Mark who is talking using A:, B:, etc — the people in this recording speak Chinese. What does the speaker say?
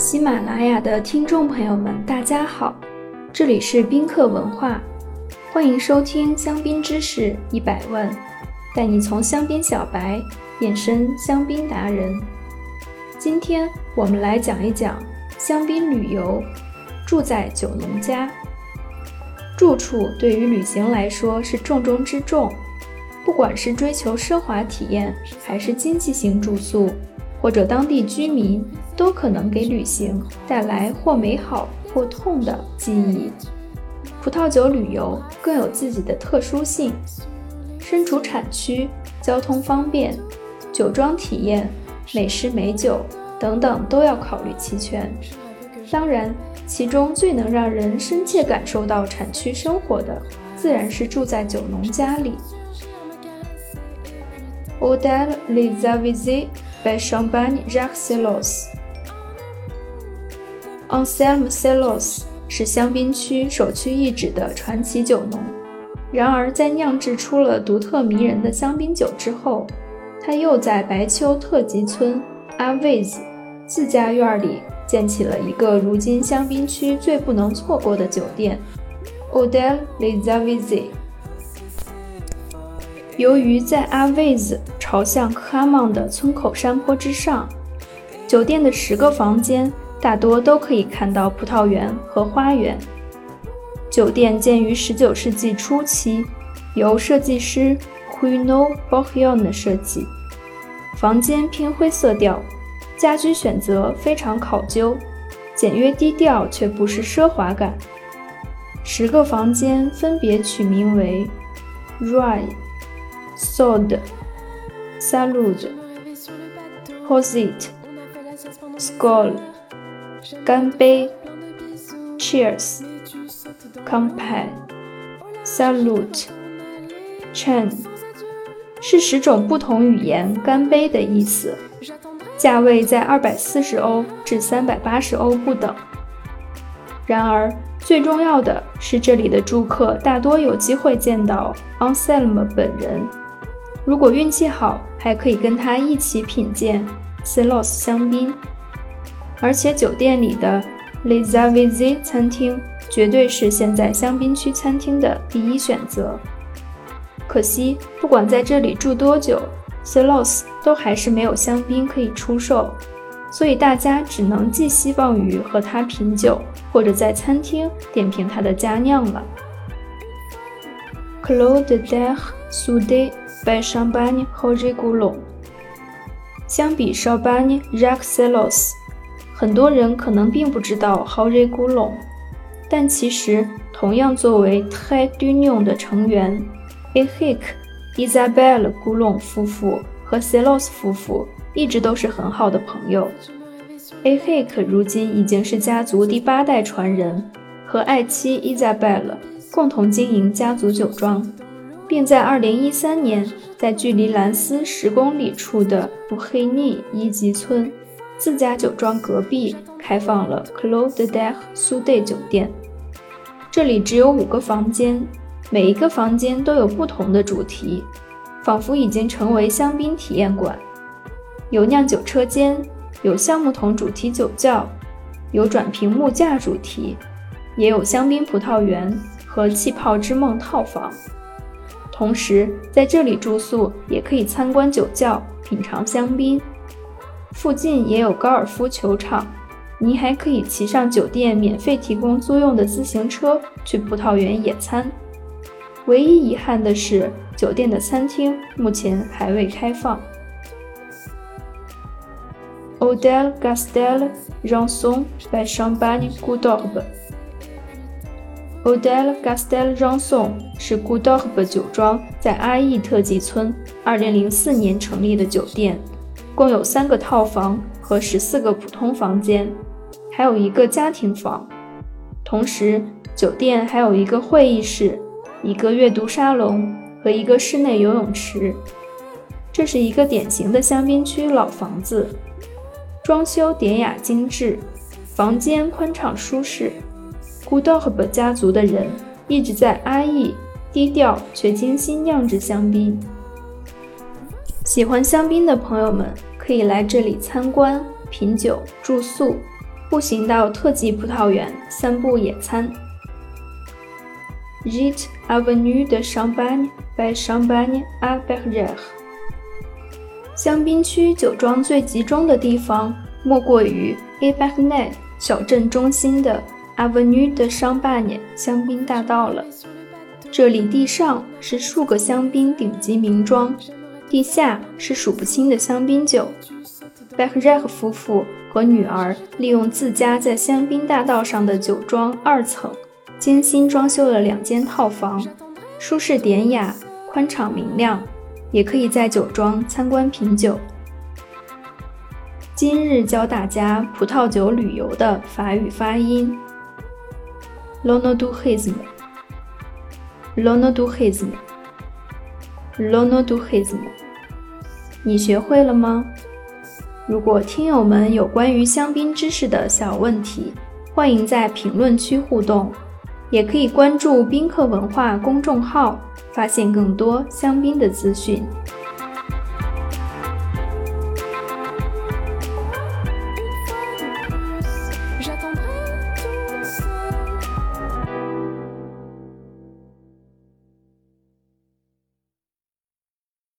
A: 喜马拉雅的听众朋友们，大家好，这里是宾客文化，欢迎收听香槟知识一百问，带你从香槟小白变身香槟达人。今天我们来讲一讲香槟旅游，住在酒农家。住处对于旅行来说是重中之重，不管是追求奢华体验，还是经济型住宿。或者当地居民都可能给旅行带来或美好或痛的记忆。葡萄酒旅游更有自己的特殊性，身处产区，交通方便，酒庄体验、美食美酒等等都要考虑齐全。当然，其中最能让人深切感受到产区生活的，自然是住在酒农家里。Odell les a visés. by Champagne Jacques Celos。Anselm Celos 是香槟区首屈一指的传奇酒农。然而，在酿制出了独特迷人的香槟酒之后，他又在白丘特级村阿维兹自家院里建起了一个如今香槟区最不能错过的酒店 ——Odell Les Avises。由于在阿维兹朝向科阿芒的村口山坡之上，酒店的十个房间大多都可以看到葡萄园和花园。酒店建于19世纪初期，由设计师 Huino Bohion 设计。房间偏灰色调，家居选择非常考究，简约低调却不失奢华感。十个房间分别取名为 Roy、Sod。Salud, Posit, Skol, 干杯，Cheers, Compay, Salute, Chen，是十种不同语言“干杯”的意思。价位在二百四十欧至三百八十欧不等。然而，最重要的是，这里的住客大多有机会见到 Anselm 本人。如果运气好，还可以跟他一起品鉴 Celos 香槟。而且酒店里的 Les Avises 餐厅绝对是现在香槟区餐厅的第一选择。可惜，不管在这里住多久，Celos 都还是没有香槟可以出售，所以大家只能寄希望于和他品酒，或者在餐厅点评他的佳酿了。Claude de Soude。By Champagne Roger Goulon。相比 Champagne r a c c e l o s 很多人可能并不知道 Roger Goulon，但其实同样作为 Très d'Union 的成员，Eric、Isabelle Goulon 夫妇和 Celos 夫妇一直都是很好的朋友。a h i c 如今已经是家族第八代传人，和爱妻 Isabelle 共同经营家族酒庄。并在2013年，在距离兰斯十公里处的布黑尼一级村自家酒庄隔壁开放了 Claude de Soude 酒店。这里只有五个房间，每一个房间都有不同的主题，仿佛已经成为香槟体验馆。有酿酒车间，有橡木桶主题酒窖，有转屏幕架主题，也有香槟葡萄园和气泡之梦套房。同时，在这里住宿也可以参观酒窖、品尝香槟。附近也有高尔夫球场，您还可以骑上酒店免费提供租用的自行车去葡萄园野餐。唯一遗憾的是，酒店的餐厅目前还未开放。Odel Gastel Ranson by Champagne Goudorbe。O d e l Gastel Ranson 是 Goudorbe 酒庄在阿义特级村2004年成立的酒店，共有三个套房和十四个普通房间，还有一个家庭房。同时，酒店还有一个会议室、一个阅读沙龙和一个室内游泳池。这是一个典型的香槟区老房子，装修典雅精致，房间宽敞舒适。古道赫家族的人一直在阿义低调却精心酿制香槟。喜欢香槟的朋友们可以来这里参观、品酒、住宿。步行到特级葡萄园散步野餐。Gîte avenue de Champagne by Champagne à Bergère。香槟区酒庄最集中的地方，莫过于 a b e r n e 小镇中心的 Avenue de Champagne 香槟大道了。这里地上是数个香槟顶级名庄，地下是数不清的香槟酒。b e c k r e c h 夫妇和女儿利用自家在香槟大道上的酒庄二层，精心装修了两间套房，舒适典雅，宽敞明亮，也可以在酒庄参观品酒。今日教大家葡萄酒旅游的法语发音：Lonodouhisme，Lonodouhisme，Lonodouhisme。你学会了吗？如果听友们有关于香槟知识的小问题，欢迎在评论区互动，也可以关注宾客文化公众号，发现更多香槟的资讯。